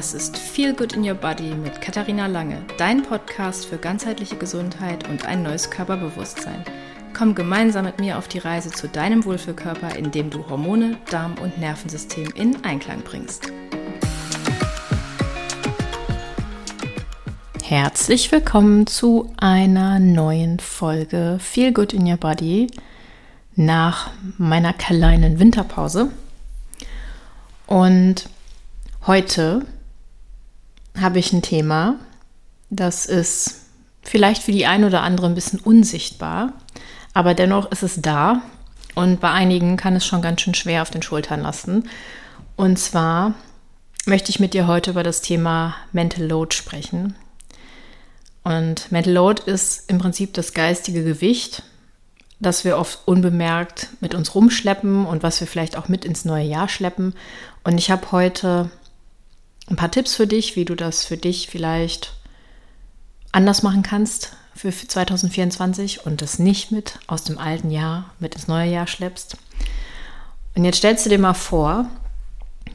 Das ist Feel Good in Your Body mit Katharina Lange, dein Podcast für ganzheitliche Gesundheit und ein neues Körperbewusstsein. Komm gemeinsam mit mir auf die Reise zu deinem Wohlfühlkörper, indem du Hormone, Darm und Nervensystem in Einklang bringst. Herzlich willkommen zu einer neuen Folge Feel Good in Your Body nach meiner kleinen Winterpause. Und heute habe ich ein Thema, das ist vielleicht für die ein oder andere ein bisschen unsichtbar, aber dennoch ist es da und bei einigen kann es schon ganz schön schwer auf den Schultern lasten. Und zwar möchte ich mit dir heute über das Thema Mental Load sprechen. Und Mental Load ist im Prinzip das geistige Gewicht, das wir oft unbemerkt mit uns rumschleppen und was wir vielleicht auch mit ins neue Jahr schleppen. Und ich habe heute ein paar Tipps für dich, wie du das für dich vielleicht anders machen kannst für 2024 und das nicht mit aus dem alten Jahr mit ins neue Jahr schleppst. Und jetzt stellst du dir mal vor,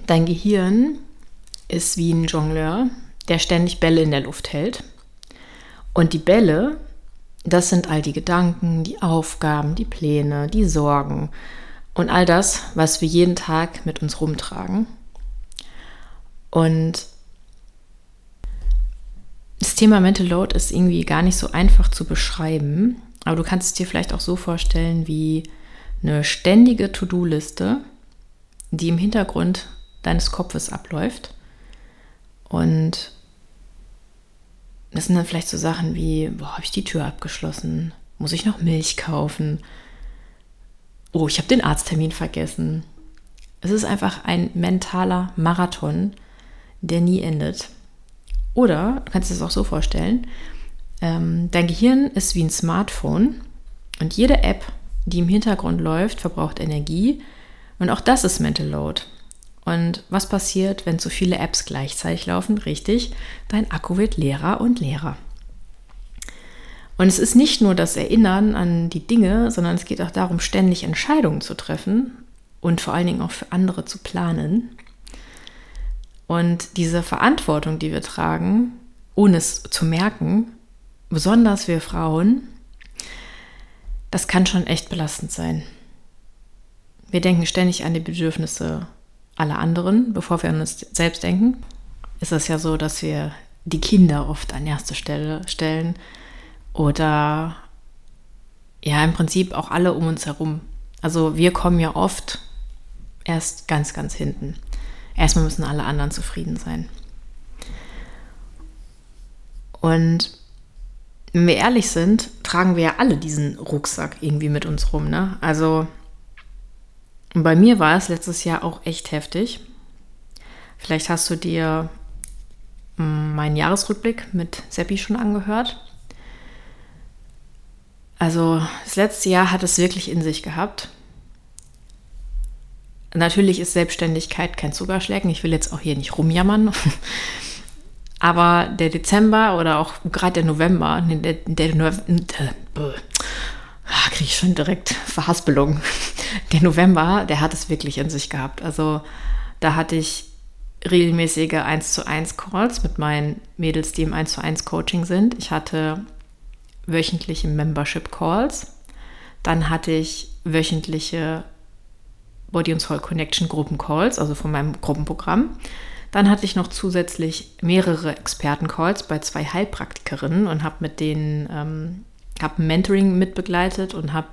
dein Gehirn ist wie ein Jongleur, der ständig Bälle in der Luft hält. Und die Bälle, das sind all die Gedanken, die Aufgaben, die Pläne, die Sorgen und all das, was wir jeden Tag mit uns rumtragen. Und das Thema Mental Load ist irgendwie gar nicht so einfach zu beschreiben, aber du kannst es dir vielleicht auch so vorstellen wie eine ständige To-Do-Liste, die im Hintergrund deines Kopfes abläuft. Und das sind dann vielleicht so Sachen wie, boah, habe ich die Tür abgeschlossen? Muss ich noch Milch kaufen? Oh, ich habe den Arzttermin vergessen. Es ist einfach ein mentaler Marathon, der nie endet. Oder du kannst es auch so vorstellen, ähm, dein Gehirn ist wie ein Smartphone und jede App, die im Hintergrund läuft, verbraucht Energie und auch das ist Mental Load. Und was passiert, wenn zu viele Apps gleichzeitig laufen? Richtig, dein Akku wird leerer und leerer. Und es ist nicht nur das Erinnern an die Dinge, sondern es geht auch darum, ständig Entscheidungen zu treffen und vor allen Dingen auch für andere zu planen. Und diese Verantwortung, die wir tragen, ohne es zu merken, besonders wir Frauen, das kann schon echt belastend sein. Wir denken ständig an die Bedürfnisse aller anderen, bevor wir an uns selbst denken. Ist es ja so, dass wir die Kinder oft an erste Stelle stellen oder ja, im Prinzip auch alle um uns herum. Also wir kommen ja oft erst ganz, ganz hinten. Erstmal müssen alle anderen zufrieden sein. Und wenn wir ehrlich sind, tragen wir ja alle diesen Rucksack irgendwie mit uns rum. Ne? Also bei mir war es letztes Jahr auch echt heftig. Vielleicht hast du dir hm, meinen Jahresrückblick mit Seppi schon angehört. Also das letzte Jahr hat es wirklich in sich gehabt. Natürlich ist Selbstständigkeit kein Zuckerschlecken. Ich will jetzt auch hier nicht rumjammern. Aber der Dezember oder auch gerade der November, der, der, der ah, kriege ich schon direkt Verhaspelung. Der November, der hat es wirklich in sich gehabt. Also da hatte ich regelmäßige 1 zu 1 Calls mit meinen Mädels, die im 1 zu 1 Coaching sind. Ich hatte wöchentliche Membership Calls. Dann hatte ich wöchentliche Body and Soul Connection Gruppencalls, also von meinem Gruppenprogramm. Dann hatte ich noch zusätzlich mehrere Expertencalls bei zwei Heilpraktikerinnen und habe mit denen ähm, habe Mentoring mitbegleitet und habe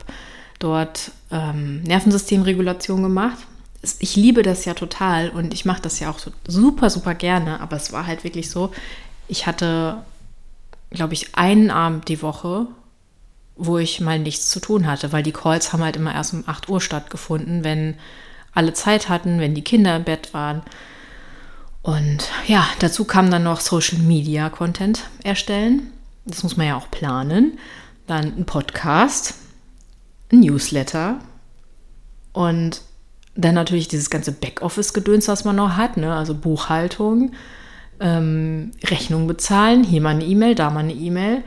dort ähm, Nervensystemregulation gemacht. Ich liebe das ja total und ich mache das ja auch so super, super gerne, aber es war halt wirklich so, ich hatte, glaube ich, einen Abend die Woche, wo ich mal nichts zu tun hatte, weil die Calls haben halt immer erst um 8 Uhr stattgefunden, wenn alle Zeit hatten, wenn die Kinder im Bett waren. Und ja, dazu kam dann noch Social Media Content erstellen. Das muss man ja auch planen. Dann ein Podcast, ein Newsletter und dann natürlich dieses ganze Backoffice-Gedöns, was man noch hat, ne? also Buchhaltung, ähm, Rechnung bezahlen, hier mal eine E-Mail, da mal eine E-Mail.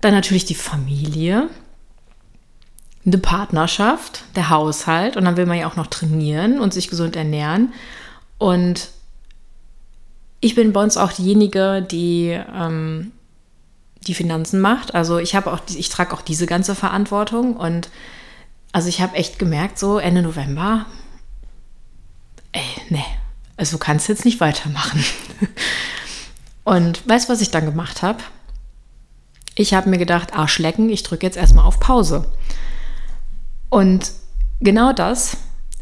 Dann natürlich die Familie, eine Partnerschaft, der Haushalt und dann will man ja auch noch trainieren und sich gesund ernähren. Und ich bin bei uns auch diejenige, die ähm, die Finanzen macht. Also ich habe auch, ich trage auch diese ganze Verantwortung und also ich habe echt gemerkt, so Ende November, ey, nee, also du kannst jetzt nicht weitermachen. Und weißt du, was ich dann gemacht habe? Ich habe mir gedacht, Arschlecken, ich drücke jetzt erstmal auf Pause. Und genau das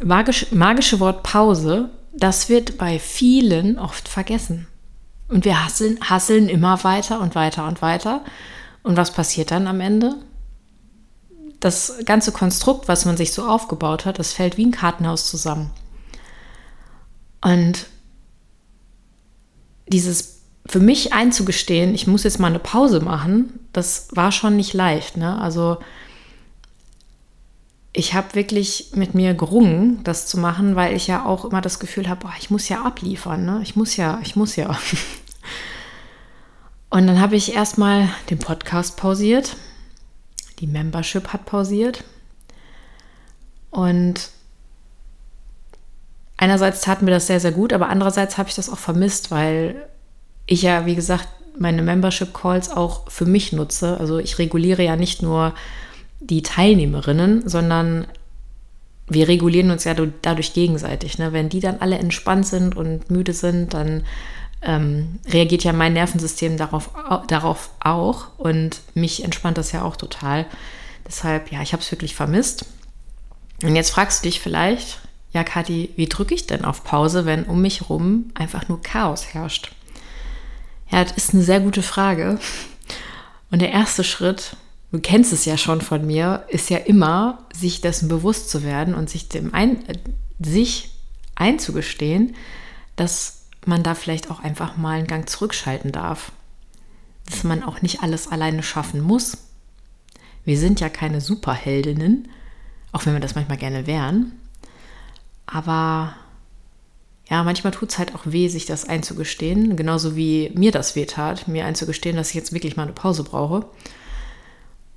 magisch, magische Wort Pause, das wird bei vielen oft vergessen. Und wir hasseln, hasseln immer weiter und weiter und weiter. Und was passiert dann am Ende? Das ganze Konstrukt, was man sich so aufgebaut hat, das fällt wie ein Kartenhaus zusammen. Und dieses für mich einzugestehen, ich muss jetzt mal eine Pause machen, das war schon nicht leicht. Ne? Also ich habe wirklich mit mir gerungen, das zu machen, weil ich ja auch immer das Gefühl habe, ich muss ja abliefern, ne? Ich muss ja, ich muss ja. Und dann habe ich erstmal den Podcast pausiert. Die Membership hat pausiert. Und einerseits tat mir das sehr, sehr gut, aber andererseits habe ich das auch vermisst, weil ich ja, wie gesagt, meine Membership Calls auch für mich nutze. Also ich reguliere ja nicht nur die Teilnehmerinnen, sondern wir regulieren uns ja dadurch gegenseitig. Ne? Wenn die dann alle entspannt sind und müde sind, dann ähm, reagiert ja mein Nervensystem darauf, darauf auch und mich entspannt das ja auch total. Deshalb, ja, ich habe es wirklich vermisst. Und jetzt fragst du dich vielleicht, ja, Kathi, wie drücke ich denn auf Pause, wenn um mich herum einfach nur Chaos herrscht? Ja, das ist eine sehr gute Frage. Und der erste Schritt du kennst es ja schon von mir, ist ja immer, sich dessen bewusst zu werden und sich dem ein, äh, sich einzugestehen, dass man da vielleicht auch einfach mal einen Gang zurückschalten darf. Dass man auch nicht alles alleine schaffen muss. Wir sind ja keine Superheldinnen, auch wenn wir das manchmal gerne wären. Aber ja, manchmal tut es halt auch weh, sich das einzugestehen. Genauso wie mir das weh tat, mir einzugestehen, dass ich jetzt wirklich mal eine Pause brauche.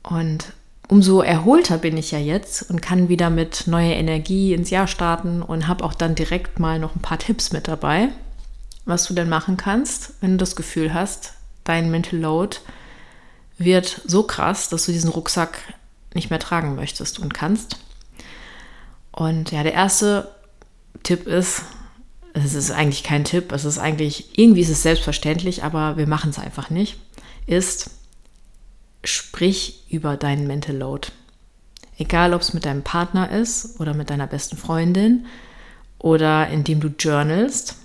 Und umso erholter bin ich ja jetzt und kann wieder mit neuer Energie ins Jahr starten und habe auch dann direkt mal noch ein paar Tipps mit dabei, was du denn machen kannst, wenn du das Gefühl hast, dein Mental Load wird so krass, dass du diesen Rucksack nicht mehr tragen möchtest und kannst. Und ja, der erste Tipp ist, es ist eigentlich kein Tipp, es ist eigentlich, irgendwie ist es selbstverständlich, aber wir machen es einfach nicht, ist, sprich über deinen Mental Load. Egal, ob es mit deinem Partner ist oder mit deiner besten Freundin oder indem du journalst.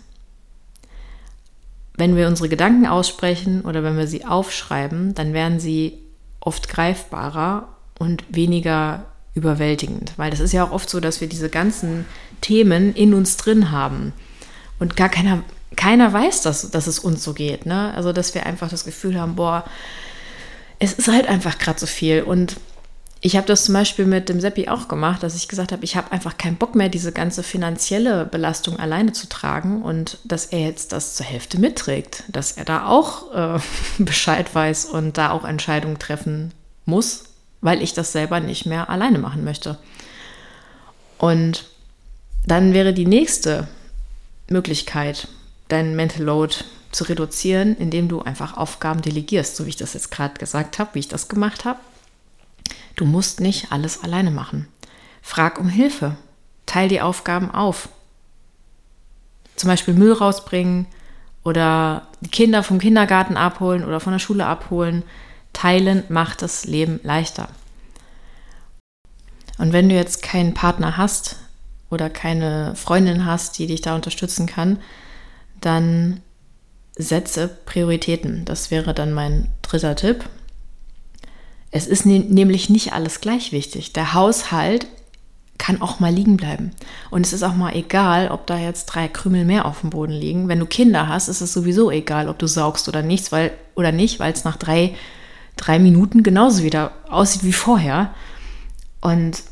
Wenn wir unsere Gedanken aussprechen oder wenn wir sie aufschreiben, dann werden sie oft greifbarer und weniger überwältigend. Weil das ist ja auch oft so, dass wir diese ganzen Themen in uns drin haben und gar keiner, keiner weiß, dass, dass es uns so geht. Ne? Also, dass wir einfach das Gefühl haben, boah, es ist halt einfach gerade so viel. Und ich habe das zum Beispiel mit dem Seppi auch gemacht, dass ich gesagt habe, ich habe einfach keinen Bock mehr, diese ganze finanzielle Belastung alleine zu tragen und dass er jetzt das zur Hälfte mitträgt, dass er da auch äh, Bescheid weiß und da auch Entscheidungen treffen muss, weil ich das selber nicht mehr alleine machen möchte. Und dann wäre die nächste Möglichkeit, deinen Mental Load zu reduzieren, indem du einfach Aufgaben delegierst, so wie ich das jetzt gerade gesagt habe, wie ich das gemacht habe. Du musst nicht alles alleine machen. Frag um Hilfe. Teil die Aufgaben auf. Zum Beispiel Müll rausbringen oder die Kinder vom Kindergarten abholen oder von der Schule abholen. Teilen macht das Leben leichter. Und wenn du jetzt keinen Partner hast oder keine Freundin hast, die dich da unterstützen kann, dann setze Prioritäten. Das wäre dann mein dritter Tipp. Es ist ne nämlich nicht alles gleich wichtig. Der Haushalt kann auch mal liegen bleiben. Und es ist auch mal egal, ob da jetzt drei Krümel mehr auf dem Boden liegen. Wenn du Kinder hast, ist es sowieso egal, ob du saugst oder nichts, weil oder nicht, weil es nach drei, drei Minuten genauso wieder aussieht wie vorher. Und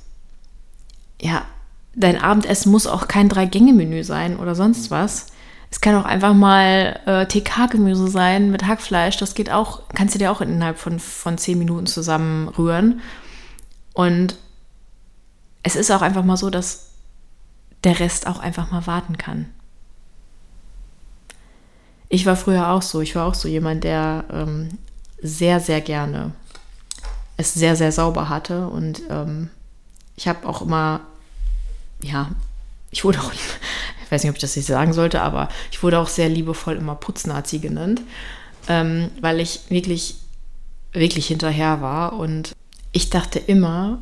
ja, dein Abendessen muss auch kein Drei-Gänge-Menü sein oder sonst was. Es kann auch einfach mal äh, TK-Gemüse sein mit Hackfleisch. Das geht auch, kannst du dir auch innerhalb von, von zehn Minuten zusammenrühren. Und es ist auch einfach mal so, dass der Rest auch einfach mal warten kann. ich war früher auch so. Ich war auch so jemand, der ähm, sehr, sehr gerne es sehr, sehr sauber hatte. Und ähm, ich habe auch immer, ja, ich wurde auch, ich weiß nicht, ob ich das nicht sagen sollte, aber ich wurde auch sehr liebevoll immer Putznazi genannt, ähm, weil ich wirklich, wirklich hinterher war. Und ich dachte immer,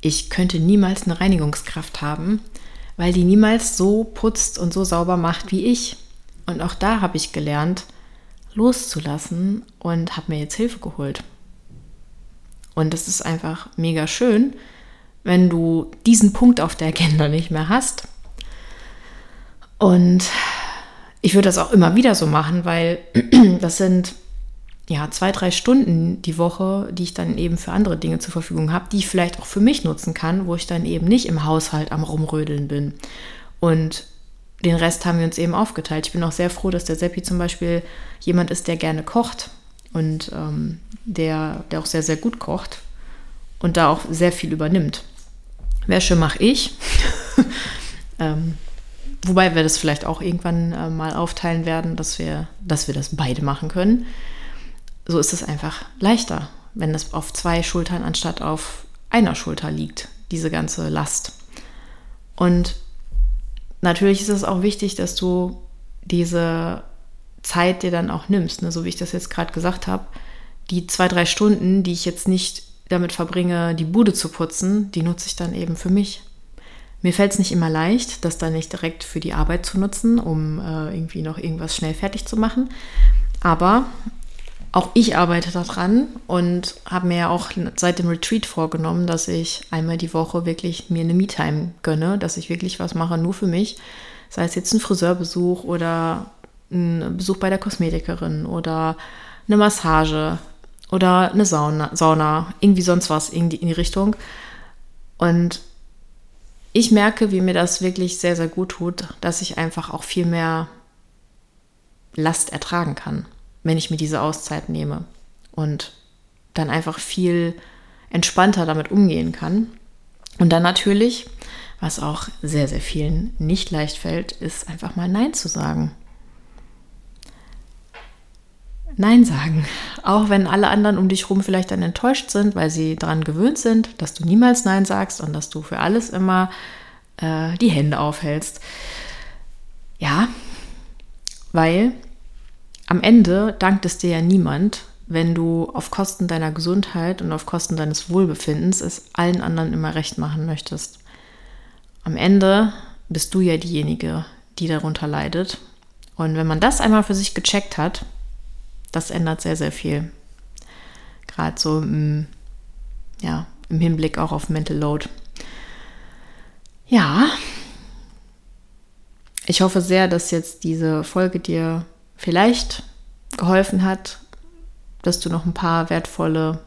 ich könnte niemals eine Reinigungskraft haben, weil die niemals so putzt und so sauber macht wie ich. Und auch da habe ich gelernt, loszulassen und habe mir jetzt Hilfe geholt. Und das ist einfach mega schön, wenn du diesen Punkt auf der Agenda nicht mehr hast. Und ich würde das auch immer wieder so machen, weil das sind ja zwei, drei Stunden die Woche, die ich dann eben für andere Dinge zur Verfügung habe, die ich vielleicht auch für mich nutzen kann, wo ich dann eben nicht im Haushalt am Rumrödeln bin. Und den Rest haben wir uns eben aufgeteilt. Ich bin auch sehr froh, dass der Seppi zum Beispiel jemand ist, der gerne kocht und ähm, der, der auch sehr, sehr gut kocht und da auch sehr viel übernimmt. Wäsche mache ich. ähm, wobei wir das vielleicht auch irgendwann äh, mal aufteilen werden, dass wir, dass wir das beide machen können. So ist es einfach leichter, wenn das auf zwei Schultern anstatt auf einer Schulter liegt, diese ganze Last. Und natürlich ist es auch wichtig, dass du diese Zeit dir dann auch nimmst, ne? so wie ich das jetzt gerade gesagt habe. Die zwei, drei Stunden, die ich jetzt nicht damit verbringe, die Bude zu putzen, die nutze ich dann eben für mich. Mir fällt es nicht immer leicht, das dann nicht direkt für die Arbeit zu nutzen, um äh, irgendwie noch irgendwas schnell fertig zu machen. Aber auch ich arbeite daran und habe mir ja auch seit dem Retreat vorgenommen, dass ich einmal die Woche wirklich mir eine Me-Time gönne, dass ich wirklich was mache, nur für mich. Sei es jetzt ein Friseurbesuch oder ein Besuch bei der Kosmetikerin oder eine Massage oder eine Sauna, Sauna irgendwie sonst was in die, in die Richtung. Und ich merke, wie mir das wirklich sehr, sehr gut tut, dass ich einfach auch viel mehr Last ertragen kann, wenn ich mir diese Auszeit nehme und dann einfach viel entspannter damit umgehen kann. Und dann natürlich, was auch sehr, sehr vielen nicht leicht fällt, ist einfach mal Nein zu sagen. Nein sagen. Auch wenn alle anderen um dich herum vielleicht dann enttäuscht sind, weil sie daran gewöhnt sind, dass du niemals Nein sagst und dass du für alles immer äh, die Hände aufhältst. Ja, weil am Ende dankt es dir ja niemand, wenn du auf Kosten deiner Gesundheit und auf Kosten deines Wohlbefindens es allen anderen immer recht machen möchtest. Am Ende bist du ja diejenige, die darunter leidet. Und wenn man das einmal für sich gecheckt hat, das ändert sehr, sehr viel. Gerade so im, ja, im Hinblick auch auf Mental Load. Ja, ich hoffe sehr, dass jetzt diese Folge dir vielleicht geholfen hat, dass du noch ein paar wertvolle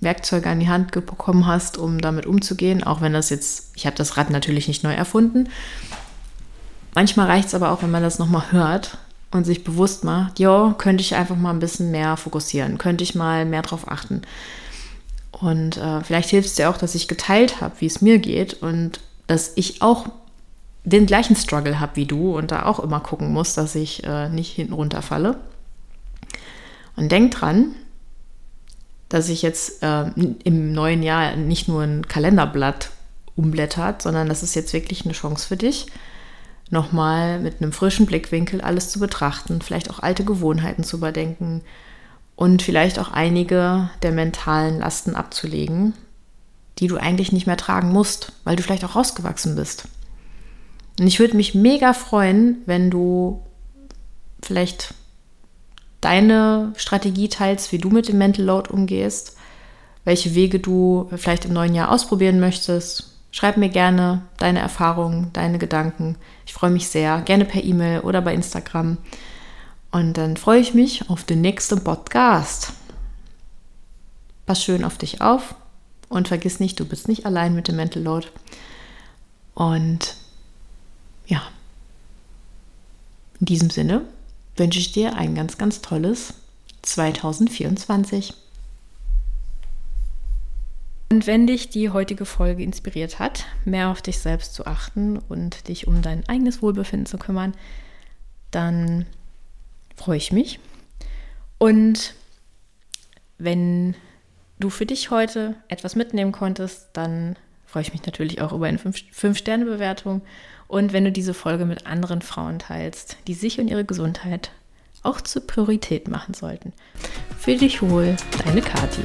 Werkzeuge an die Hand bekommen hast, um damit umzugehen, auch wenn das jetzt, ich habe das Rad natürlich nicht neu erfunden. Manchmal reicht es aber auch, wenn man das nochmal hört, und sich bewusst macht, ja, könnte ich einfach mal ein bisschen mehr fokussieren, könnte ich mal mehr drauf achten. Und äh, vielleicht hilft es dir auch, dass ich geteilt habe, wie es mir geht und dass ich auch den gleichen Struggle habe wie du und da auch immer gucken muss, dass ich äh, nicht hinten runterfalle. Und denk dran, dass ich jetzt äh, im neuen Jahr nicht nur ein Kalenderblatt umblättert, sondern das ist jetzt wirklich eine Chance für dich, nochmal mit einem frischen Blickwinkel alles zu betrachten, vielleicht auch alte Gewohnheiten zu überdenken und vielleicht auch einige der mentalen Lasten abzulegen, die du eigentlich nicht mehr tragen musst, weil du vielleicht auch rausgewachsen bist. Und ich würde mich mega freuen, wenn du vielleicht deine Strategie teilst, wie du mit dem Mental Load umgehst, welche Wege du vielleicht im neuen Jahr ausprobieren möchtest, Schreib mir gerne deine Erfahrungen, deine Gedanken. Ich freue mich sehr. Gerne per E-Mail oder bei Instagram. Und dann freue ich mich auf den nächsten Podcast. Pass schön auf dich auf und vergiss nicht, du bist nicht allein mit dem Mental Load. Und ja, in diesem Sinne wünsche ich dir ein ganz, ganz tolles 2024. Und wenn dich die heutige Folge inspiriert hat, mehr auf dich selbst zu achten und dich um dein eigenes Wohlbefinden zu kümmern, dann freue ich mich. Und wenn du für dich heute etwas mitnehmen konntest, dann freue ich mich natürlich auch über eine 5-Sterne-Bewertung. Und wenn du diese Folge mit anderen Frauen teilst, die sich und ihre Gesundheit auch zur Priorität machen sollten. Fühl dich wohl, deine Kathi.